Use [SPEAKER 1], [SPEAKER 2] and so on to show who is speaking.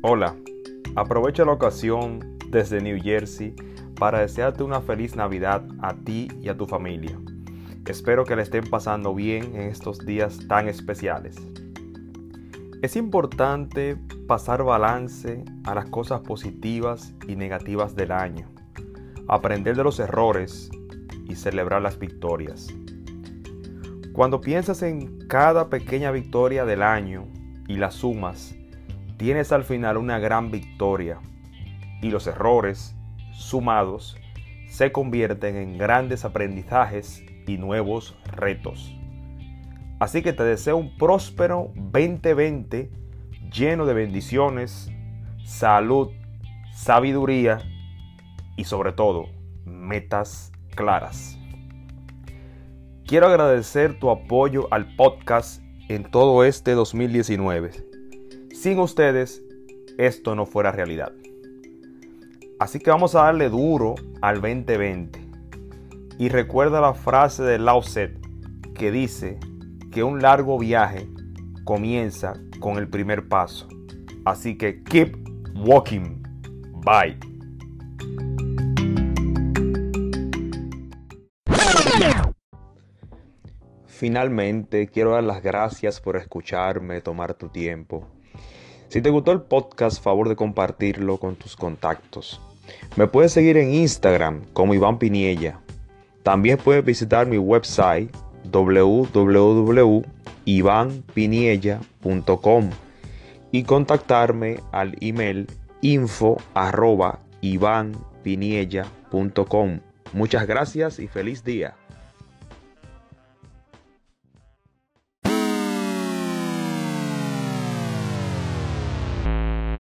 [SPEAKER 1] Hola, aprovecho la ocasión desde New Jersey para desearte una feliz Navidad a ti y a tu familia. Espero que le estén pasando bien en estos días tan especiales. Es importante pasar balance a las cosas positivas y negativas del año, aprender de los errores y celebrar las victorias. Cuando piensas en cada pequeña victoria del año y las sumas, tienes al final una gran victoria y los errores sumados se convierten en grandes aprendizajes y nuevos retos. Así que te deseo un próspero 2020 lleno de bendiciones, salud, sabiduría y sobre todo metas claras. Quiero agradecer tu apoyo al podcast en todo este 2019 sin ustedes, esto no fuera realidad. Así que vamos a darle duro al 2020. Y recuerda la frase de Lao que dice que un largo viaje comienza con el primer paso. Así que keep walking. Bye. Finalmente, quiero dar las gracias por escucharme, tomar tu tiempo. Si te gustó el podcast, favor de compartirlo con tus contactos. Me puedes seguir en Instagram como Iván Piniella. También puedes visitar mi website www.ivanpiniella.com y contactarme al email info Muchas gracias y feliz día.